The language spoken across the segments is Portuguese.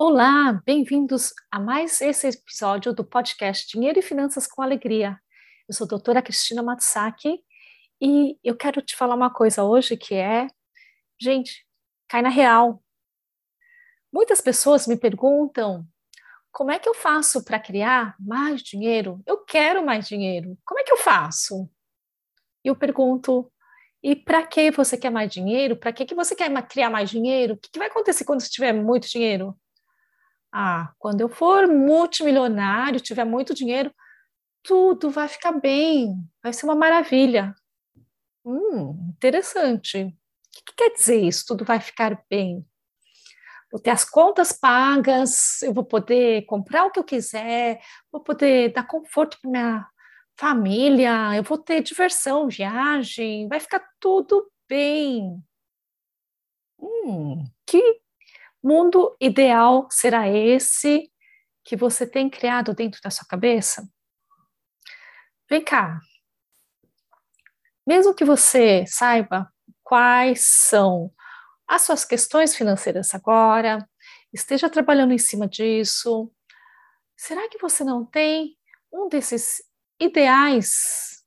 Olá, bem-vindos a mais esse episódio do podcast Dinheiro e Finanças com Alegria. Eu sou a doutora Cristina Matsaki e eu quero te falar uma coisa hoje que é, gente, cai na real. Muitas pessoas me perguntam como é que eu faço para criar mais dinheiro? Eu quero mais dinheiro. Como é que eu faço? Eu pergunto, e para que você quer mais dinheiro? Para que, que você quer criar mais dinheiro? O que, que vai acontecer quando você tiver muito dinheiro? Ah, quando eu for multimilionário, tiver muito dinheiro, tudo vai ficar bem, vai ser uma maravilha. Hum, interessante. O que, que quer dizer isso? Tudo vai ficar bem. Vou ter as contas pagas, eu vou poder comprar o que eu quiser, vou poder dar conforto para minha família, eu vou ter diversão, viagem, vai ficar tudo bem. Hum, que mundo ideal será esse que você tem criado dentro da sua cabeça? Vem cá. Mesmo que você saiba quais são as suas questões financeiras agora, esteja trabalhando em cima disso, será que você não tem um desses ideais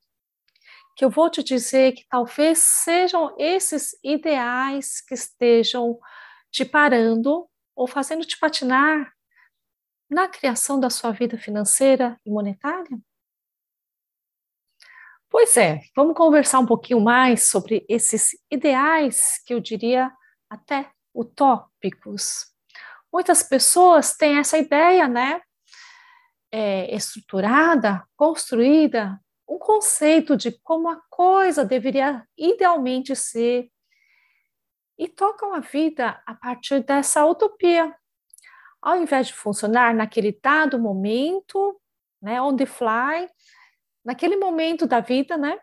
que eu vou te dizer que talvez sejam esses ideais que estejam te parando ou fazendo te patinar na criação da sua vida financeira e monetária? Pois é, vamos conversar um pouquinho mais sobre esses ideais que eu diria até utópicos. Muitas pessoas têm essa ideia, né? É, estruturada, construída, um conceito de como a coisa deveria idealmente ser e tocam a vida a partir dessa utopia. Ao invés de funcionar naquele dado momento, né, on the fly, naquele momento da vida, né,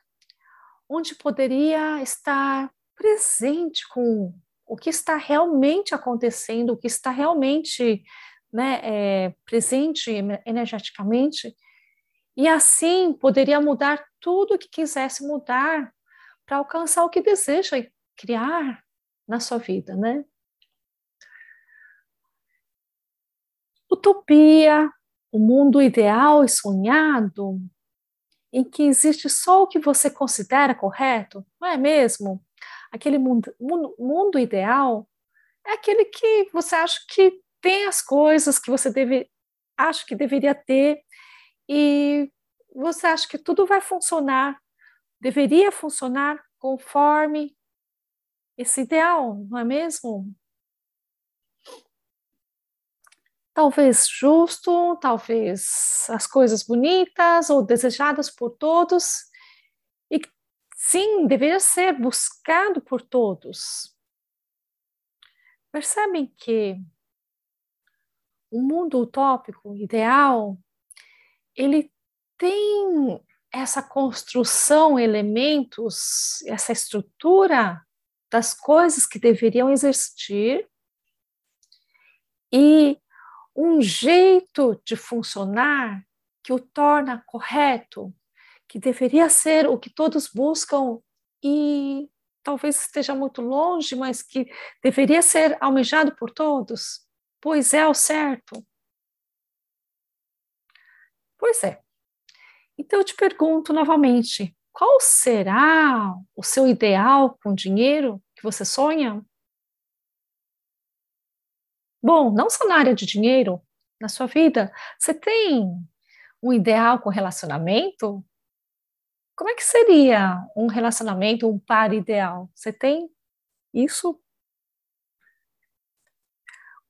onde poderia estar presente com o que está realmente acontecendo, o que está realmente né, é, presente energeticamente, e assim poderia mudar tudo o que quisesse mudar para alcançar o que deseja criar na sua vida, né? Utopia, o mundo ideal e sonhado, em que existe só o que você considera correto, não é mesmo? Aquele mundo, mundo, mundo ideal é aquele que você acha que tem as coisas que você deve, acha que deveria ter e você acha que tudo vai funcionar, deveria funcionar conforme esse ideal, não é mesmo? Talvez justo, talvez as coisas bonitas ou desejadas por todos, e sim, deveria ser buscado por todos. Percebem que o mundo utópico, ideal, ele tem essa construção, elementos, essa estrutura das coisas que deveriam existir e um jeito de funcionar que o torna correto, que deveria ser o que todos buscam e talvez esteja muito longe, mas que deveria ser almejado por todos, pois é o certo. Pois é. Então eu te pergunto novamente: qual será o seu ideal com dinheiro que você sonha? Bom, não só na área de dinheiro, na sua vida, você tem um ideal com relacionamento? Como é que seria um relacionamento, um par ideal? Você tem isso?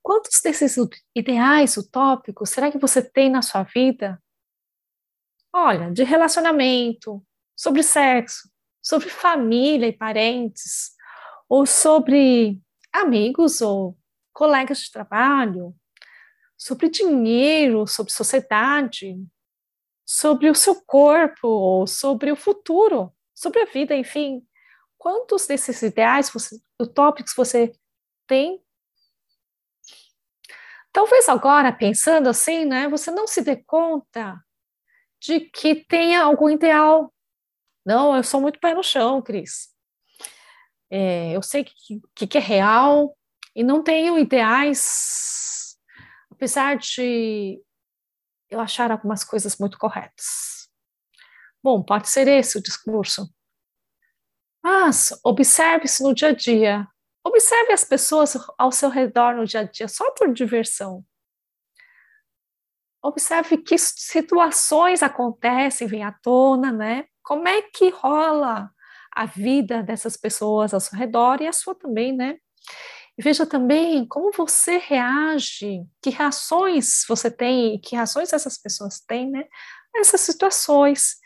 Quantos desses ideais utópicos será que você tem na sua vida? Olha, de relacionamento, sobre sexo, sobre família e parentes, ou sobre amigos ou colegas de trabalho, sobre dinheiro, sobre sociedade, sobre o seu corpo, sobre o futuro, sobre a vida, enfim. Quantos desses ideais você, utópicos você tem? Talvez agora, pensando assim, né, você não se dê conta de que tenha algum ideal. Não, eu sou muito pé no chão, Cris. É, eu sei que, que, que é real e não tenho ideais, apesar de eu achar algumas coisas muito corretas. Bom, pode ser esse o discurso. Mas observe-se no dia a dia. Observe as pessoas ao seu redor no dia a dia, só por diversão. Observe que situações acontecem, vêm à tona, né? Como é que rola a vida dessas pessoas ao seu redor e a sua também, né? E veja também como você reage, que reações você tem, que reações essas pessoas têm, né? Nessas situações.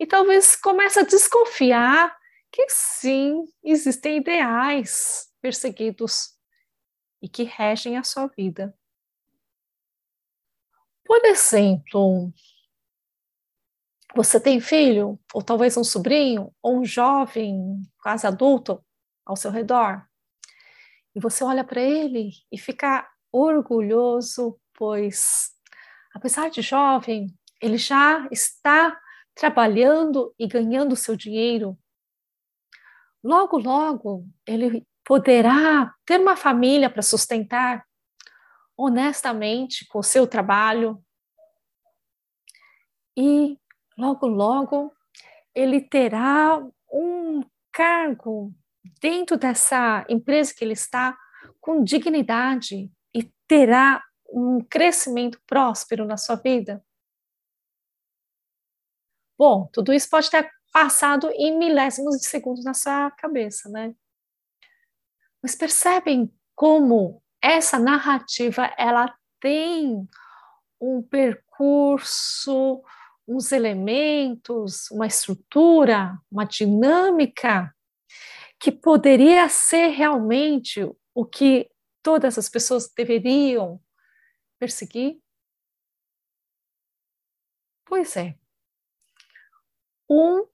E talvez comece a desconfiar que sim, existem ideais perseguidos e que regem a sua vida. Por exemplo, você tem filho, ou talvez um sobrinho, ou um jovem, quase adulto, ao seu redor e você olha para ele e fica orgulhoso, pois, apesar de jovem, ele já está trabalhando e ganhando seu dinheiro. Logo, logo, ele poderá ter uma família para sustentar honestamente com o seu trabalho. E logo, logo, ele terá um cargo dentro dessa empresa que ele está com dignidade e terá um crescimento próspero na sua vida? Bom, tudo isso pode ter passado em milésimos de segundos na sua cabeça, né? Mas percebem como essa narrativa ela tem um percurso, uns elementos, uma estrutura, uma dinâmica que poderia ser realmente o que todas as pessoas deveriam perseguir? Pois é. Um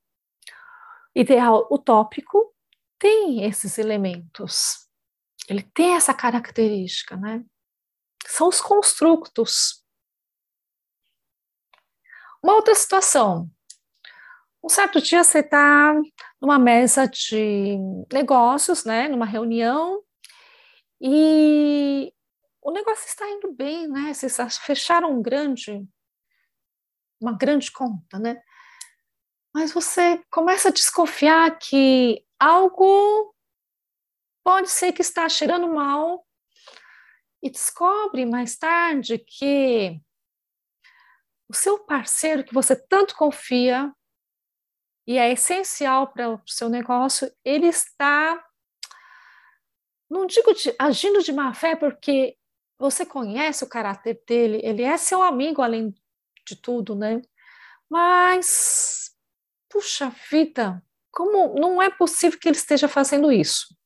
ideal utópico tem esses elementos. Ele tem essa característica, né? São os construtos. Uma outra situação. Um certo dia você está numa mesa de negócios, né, numa reunião, e o negócio está indo bem, né? Vocês fecharam um grande, uma grande conta, né? Mas você começa a desconfiar que algo pode ser que está cheirando mal e descobre mais tarde que o seu parceiro que você tanto confia e é essencial para o seu negócio, ele está, não digo de, agindo de má fé, porque você conhece o caráter dele, ele é seu amigo além de tudo, né? Mas, puxa vida, como não é possível que ele esteja fazendo isso?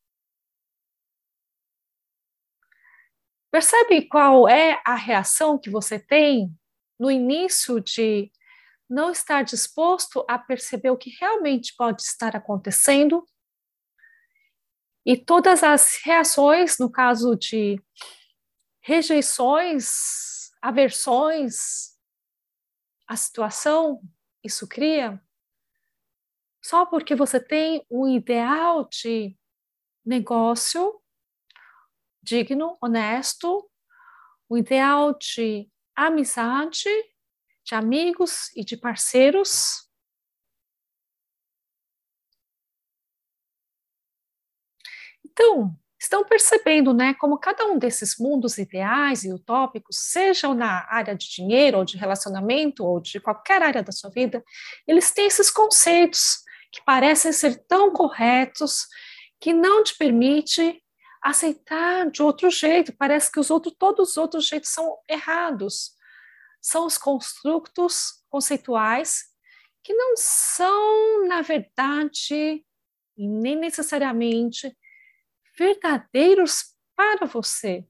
Percebe qual é a reação que você tem no início de não estar disposto a perceber o que realmente pode estar acontecendo. E todas as reações, no caso de rejeições, aversões à situação, isso cria, só porque você tem um ideal de negócio digno, honesto, um ideal de amizade de amigos e de parceiros. Então, estão percebendo, né, como cada um desses mundos ideais e utópicos, sejam na área de dinheiro ou de relacionamento ou de qualquer área da sua vida, eles têm esses conceitos que parecem ser tão corretos que não te permite aceitar de outro jeito. Parece que os outros, todos os outros jeitos são errados são os construtos conceituais que não são, na verdade, nem necessariamente verdadeiros para você.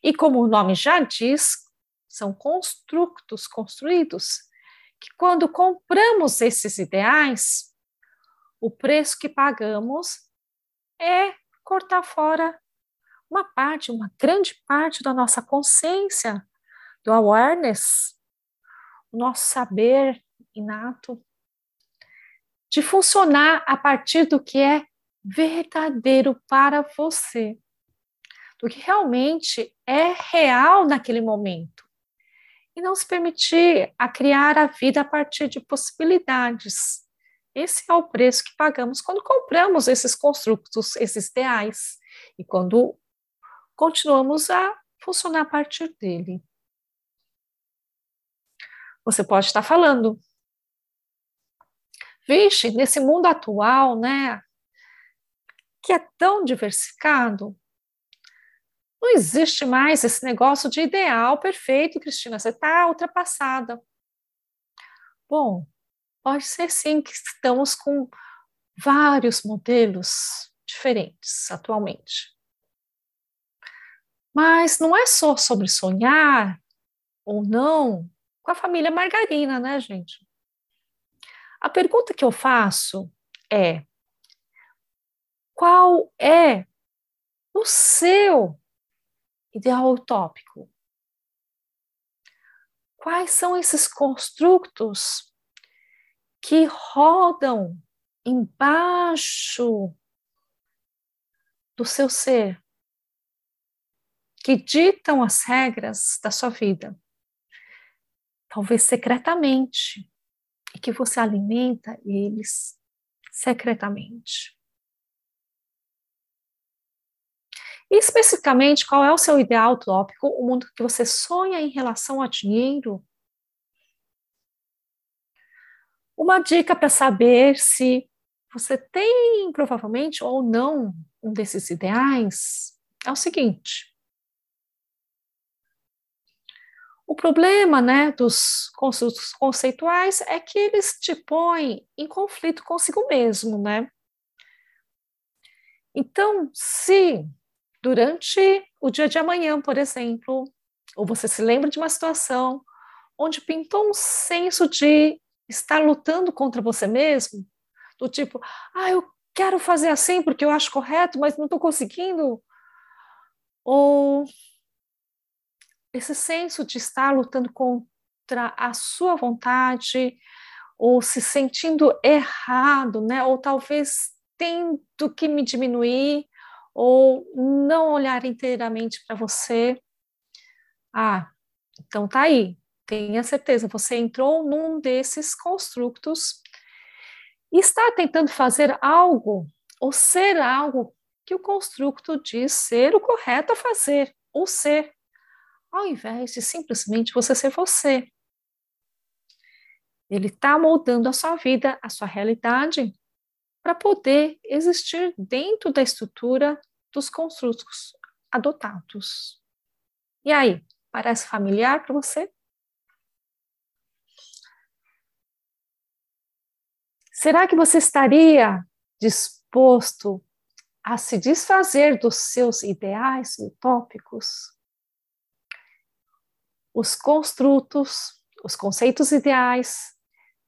E como o nome já diz, são construtos construídos, que quando compramos esses ideais, o preço que pagamos é cortar fora uma parte, uma grande parte da nossa consciência, do awareness, o nosso saber inato, de funcionar a partir do que é verdadeiro para você, do que realmente é real naquele momento. E não se permitir a criar a vida a partir de possibilidades. Esse é o preço que pagamos quando compramos esses construtos, esses ideais, e quando continuamos a funcionar a partir dele. Você pode estar falando, vixe, nesse mundo atual, né, que é tão diversificado, não existe mais esse negócio de ideal perfeito, Cristina, você está ultrapassada. Bom, pode ser sim que estamos com vários modelos diferentes atualmente. Mas não é só sobre sonhar ou não com a família Margarina, né, gente? A pergunta que eu faço é: qual é o seu ideal utópico? Quais são esses construtos que rodam embaixo do seu ser, que ditam as regras da sua vida? Talvez secretamente, e que você alimenta eles secretamente. E especificamente, qual é o seu ideal utópico, o mundo que você sonha em relação a dinheiro? Uma dica para saber se você tem provavelmente ou não um desses ideais é o seguinte: o problema né, dos consultos conceituais é que eles te põem em conflito consigo mesmo, né? Então, se durante o dia de amanhã, por exemplo, ou você se lembra de uma situação onde pintou um senso de estar lutando contra você mesmo, do tipo, ah, eu quero fazer assim porque eu acho correto, mas não estou conseguindo, ou esse senso de estar lutando contra a sua vontade, ou se sentindo errado, né? Ou talvez tendo que me diminuir, ou não olhar inteiramente para você. Ah, então tá aí. Tenha certeza, você entrou num desses construtos e está tentando fazer algo ou ser algo que o construto diz ser o correto a fazer ou ser, ao invés de simplesmente você ser você. Ele está moldando a sua vida, a sua realidade, para poder existir dentro da estrutura dos construtos adotados. E aí, parece familiar para você? Será que você estaria disposto a se desfazer dos seus ideais utópicos? Os construtos, os conceitos ideais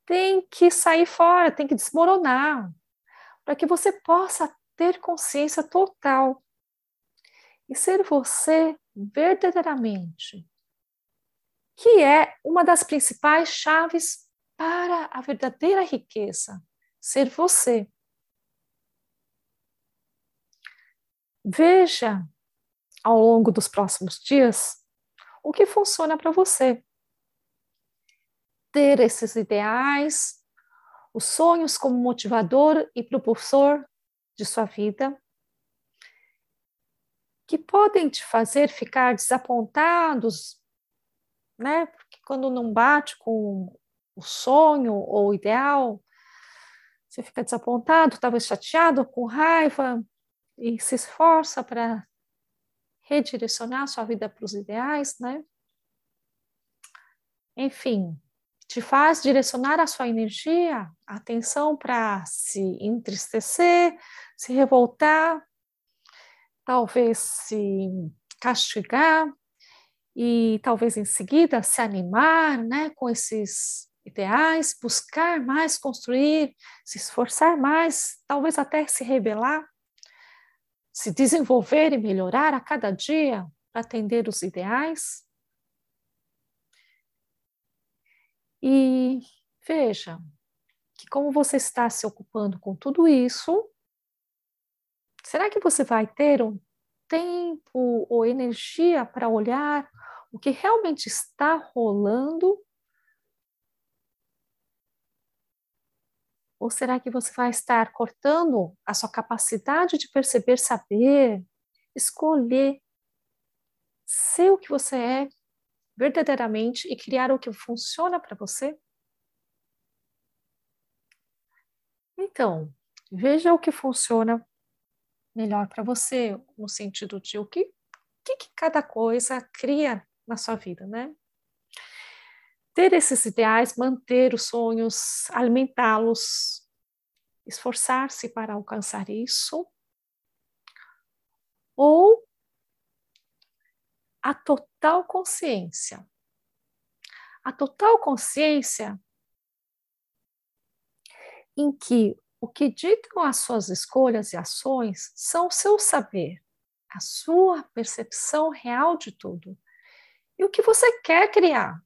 têm que sair fora, têm que desmoronar, para que você possa ter consciência total e ser você verdadeiramente, que é uma das principais chaves para a verdadeira riqueza, ser você. Veja ao longo dos próximos dias o que funciona para você. Ter esses ideais, os sonhos como motivador e propulsor de sua vida que podem te fazer ficar desapontados, né? Porque quando não bate com o sonho ou o ideal, você fica desapontado, talvez chateado, com raiva e se esforça para redirecionar sua vida para os ideais, né? Enfim, te faz direcionar a sua energia, a atenção para se entristecer, se revoltar, talvez se castigar, e talvez em seguida se animar né, com esses ideais, buscar mais, construir, se esforçar mais, talvez até se rebelar, se desenvolver e melhorar a cada dia para atender os ideais. E veja que como você está se ocupando com tudo isso, será que você vai ter um tempo ou energia para olhar o que realmente está rolando? Ou será que você vai estar cortando a sua capacidade de perceber, saber, escolher ser o que você é verdadeiramente e criar o que funciona para você? Então, veja o que funciona melhor para você, no sentido de o que, que, que cada coisa cria na sua vida, né? Ter esses ideais, manter os sonhos, alimentá-los, esforçar-se para alcançar isso, ou a total consciência. A total consciência em que o que ditam as suas escolhas e ações são o seu saber, a sua percepção real de tudo e o que você quer criar,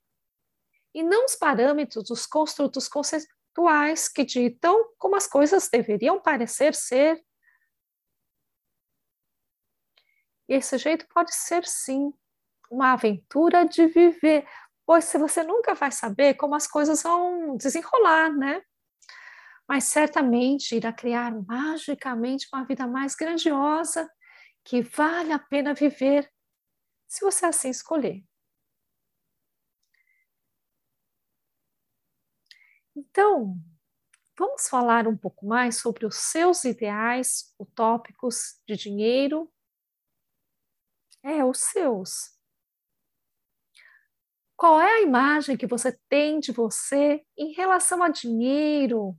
e não os parâmetros dos construtos conceituais que ditam como as coisas deveriam parecer ser. E esse jeito pode ser, sim, uma aventura de viver, pois se você nunca vai saber como as coisas vão desenrolar, né? Mas certamente irá criar magicamente uma vida mais grandiosa que vale a pena viver, se você assim escolher. Então, vamos falar um pouco mais sobre os seus ideais utópicos de dinheiro. É, os seus. Qual é a imagem que você tem de você em relação a dinheiro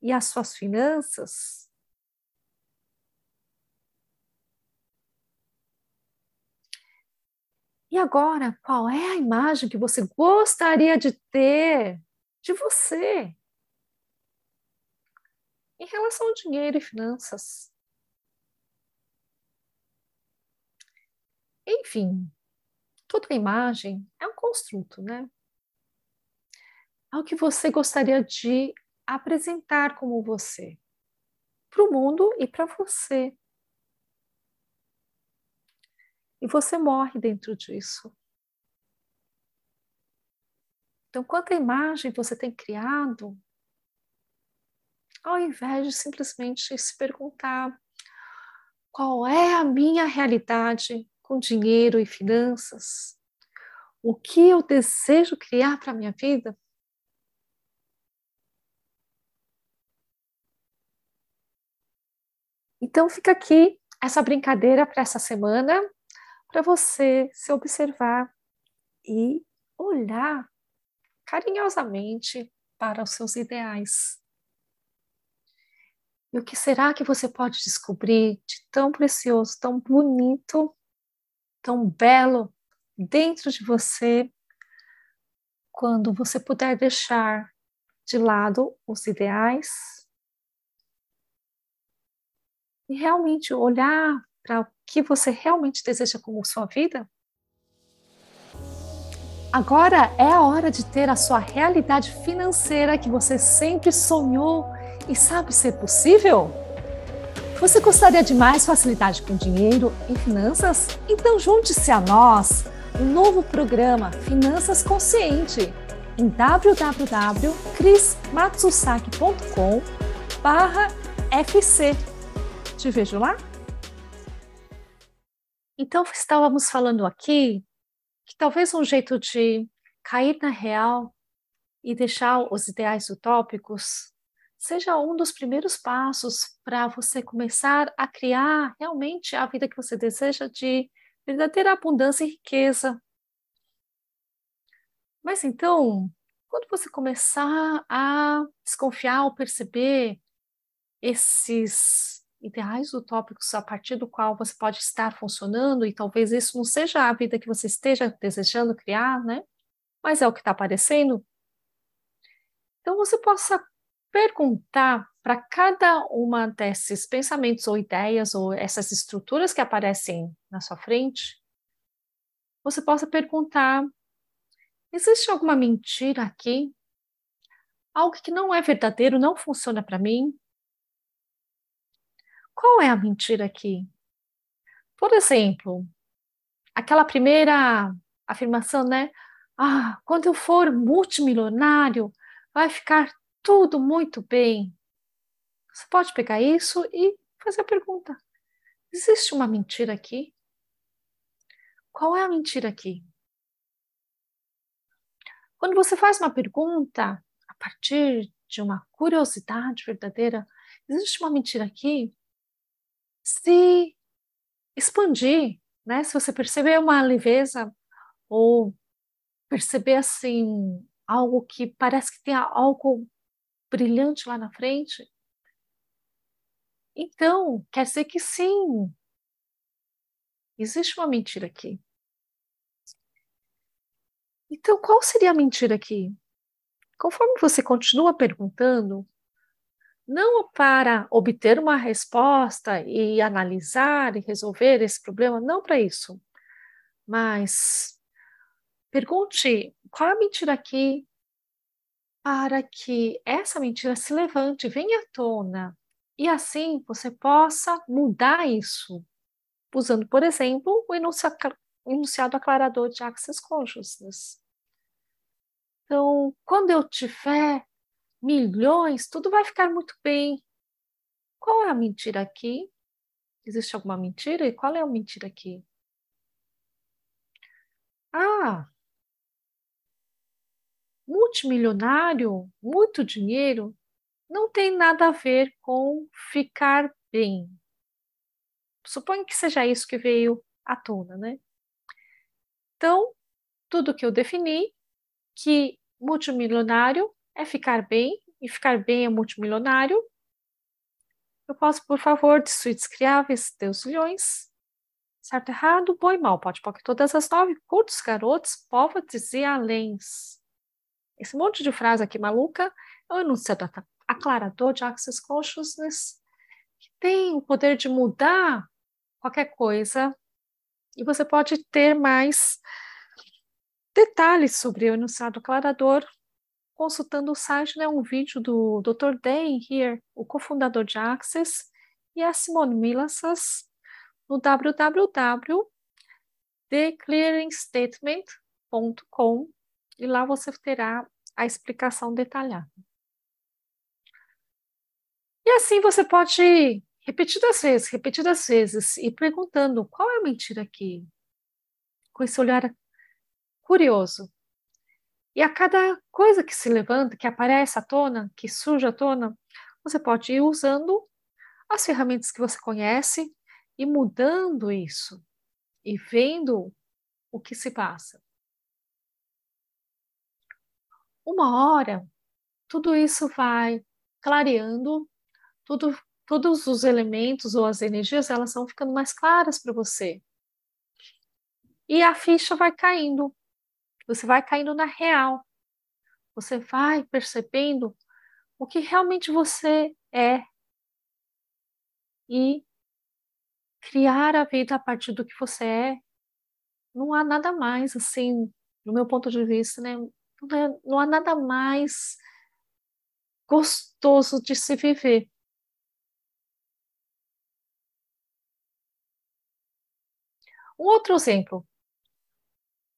e às suas finanças? E agora, qual é a imagem que você gostaria de ter de você em relação ao dinheiro e finanças? Enfim, toda imagem é um construto, né? É o que você gostaria de apresentar como você para o mundo e para você. E você morre dentro disso. Então, quanta imagem você tem criado, ao invés de simplesmente se perguntar qual é a minha realidade com dinheiro e finanças? O que eu desejo criar para a minha vida? Então fica aqui essa brincadeira para essa semana, para você se observar e olhar carinhosamente para os seus ideais. E o que será que você pode descobrir de tão precioso, tão bonito, tão belo dentro de você quando você puder deixar de lado os ideais e realmente olhar para o que você realmente deseja como sua vida? Agora é a hora de ter a sua realidade financeira que você sempre sonhou e sabe ser possível? Você gostaria de mais facilidade com dinheiro e finanças? Então junte-se a nós no novo programa Finanças Consciente em www.crismatsusaki.com FC. Te vejo lá? Então estávamos falando aqui talvez um jeito de cair na real e deixar os ideais utópicos seja um dos primeiros passos para você começar a criar realmente a vida que você deseja de verdadeira abundância e riqueza. Mas então, quando você começar a desconfiar ou perceber esses ideais utópicos a partir do qual você pode estar funcionando, e talvez isso não seja a vida que você esteja desejando criar, né? Mas é o que está aparecendo. Então você possa perguntar para cada uma desses pensamentos ou ideias ou essas estruturas que aparecem na sua frente, você possa perguntar: existe alguma mentira aqui? Algo que não é verdadeiro, não funciona para mim? Qual é a mentira aqui? Por exemplo, aquela primeira afirmação, né? Ah, quando eu for multimilionário, vai ficar tudo muito bem. Você pode pegar isso e fazer a pergunta: existe uma mentira aqui? Qual é a mentira aqui? Quando você faz uma pergunta a partir de uma curiosidade verdadeira, existe uma mentira aqui? Se expandir, né? Se você perceber uma leveza ou perceber assim algo que parece que tem algo brilhante lá na frente, então quer dizer que sim, existe uma mentira aqui. Então, qual seria a mentira aqui? Conforme você continua perguntando, não para obter uma resposta e analisar e resolver esse problema, não para isso, mas pergunte qual é a mentira aqui para que essa mentira se levante, venha à tona e assim você possa mudar isso, usando, por exemplo, o enunciado aclarador de Access Consciousness. Então, quando eu tiver milhões, tudo vai ficar muito bem. Qual é a mentira aqui? Existe alguma mentira? E qual é a mentira aqui? Ah, multimilionário, muito dinheiro, não tem nada a ver com ficar bem. Suponho que seja isso que veio à tona, né? Então, tudo que eu defini, que multimilionário é ficar bem, e ficar bem é multimilionário. Eu posso, por favor, de suítes criáveis, Deus milhões. Certo, errado, bom e mal. Pode pôr todas as nove, curtos, garotos, poverty e aléns. Esse monte de frase aqui maluca é o enunciado aclarador de Access Consciousness, que tem o poder de mudar qualquer coisa. E você pode ter mais detalhes sobre o enunciado aclarador consultando o site, né, um vídeo do Dr. Dan Here, o cofundador de Access, e a Simone Milassas no www.theclearingstatement.com e lá você terá a explicação detalhada. E assim você pode repetidas vezes, repetidas vezes, e perguntando qual é a mentira aqui, com esse olhar curioso. E a cada coisa que se levanta, que aparece à tona, que surge à tona, você pode ir usando as ferramentas que você conhece e mudando isso e vendo o que se passa. Uma hora, tudo isso vai clareando, tudo, todos os elementos ou as energias elas vão ficando mais claras para você. E a ficha vai caindo você vai caindo na real. Você vai percebendo o que realmente você é e criar a vida a partir do que você é. Não há nada mais assim, no meu ponto de vista, né? Não, é, não há nada mais gostoso de se viver. Um outro exemplo,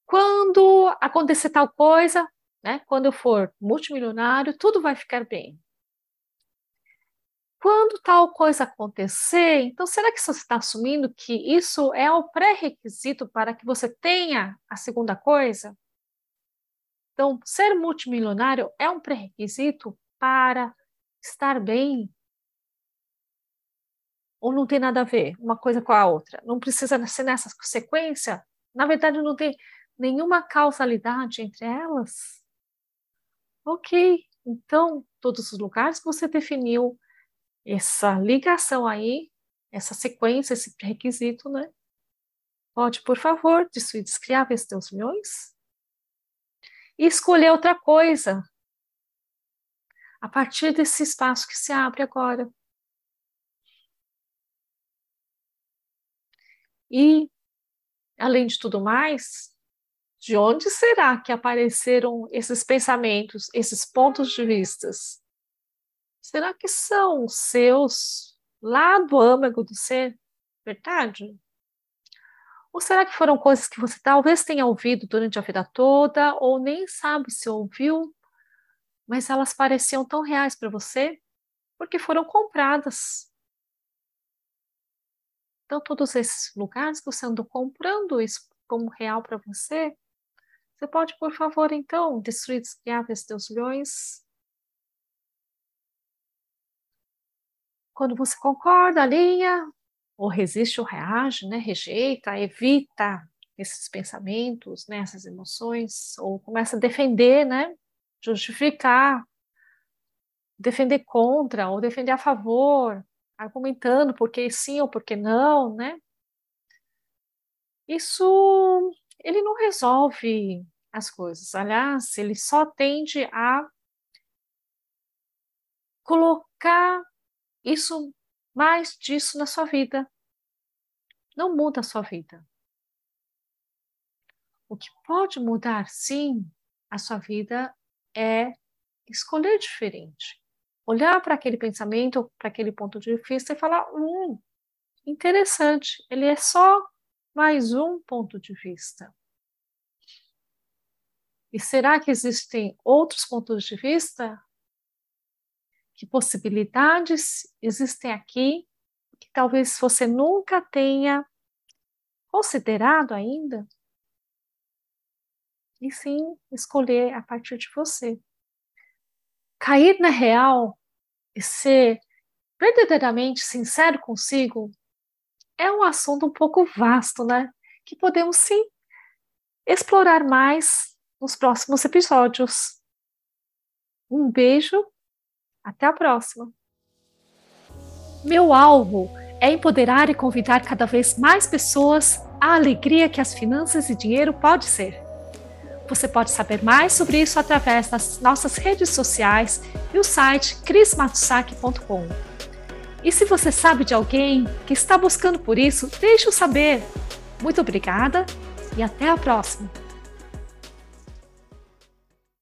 quando acontecer tal coisa, né, quando eu for multimilionário, tudo vai ficar bem. Quando tal coisa acontecer, então será que você está assumindo que isso é o pré-requisito para que você tenha a segunda coisa? Então, ser multimilionário é um pré-requisito para estar bem? Ou não tem nada a ver uma coisa com a outra? Não precisa ser nessa sequência? Na verdade, não tem nenhuma causalidade entre elas? Ok, então todos os lugares que você definiu essa ligação aí, essa sequência, esse requisito, né? Pode, por favor, descriar esses teus milhões? E escolher outra coisa. A partir desse espaço que se abre agora. E, além de tudo mais, de onde será que apareceram esses pensamentos, esses pontos de vistas? Será que são seus lá do âmago do ser? Verdade? Ou será que foram coisas que você talvez tenha ouvido durante a vida toda, ou nem sabe se ouviu, mas elas pareciam tão reais para você porque foram compradas então, todos esses lugares que você andou comprando isso como real para você, você pode, por favor, então, destruir, descriar esses teus leões. Quando você concorda, alinha, ou resiste ou reage, né? rejeita, evita esses pensamentos, né? essas emoções, ou começa a defender, né? justificar, defender contra ou defender a favor, argumentando por que sim ou por que não, né? Isso ele não resolve as coisas. Aliás, ele só tende a colocar isso mais disso na sua vida. Não muda a sua vida. O que pode mudar, sim, a sua vida é escolher diferente olhar para aquele pensamento, para aquele ponto de vista e falar: hum, interessante, ele é só mais um ponto de vista. E será que existem outros pontos de vista? Que possibilidades existem aqui que talvez você nunca tenha considerado ainda? E sim, escolher a partir de você. Cair na real e ser verdadeiramente sincero consigo é um assunto um pouco vasto, né? Que podemos sim explorar mais nos próximos episódios. Um beijo, até a próxima. Meu alvo é empoderar e convidar cada vez mais pessoas à alegria que as finanças e dinheiro pode ser. Você pode saber mais sobre isso através das nossas redes sociais e o site crismatsaki.com. E se você sabe de alguém que está buscando por isso, deixe-o saber. Muito obrigada e até a próxima!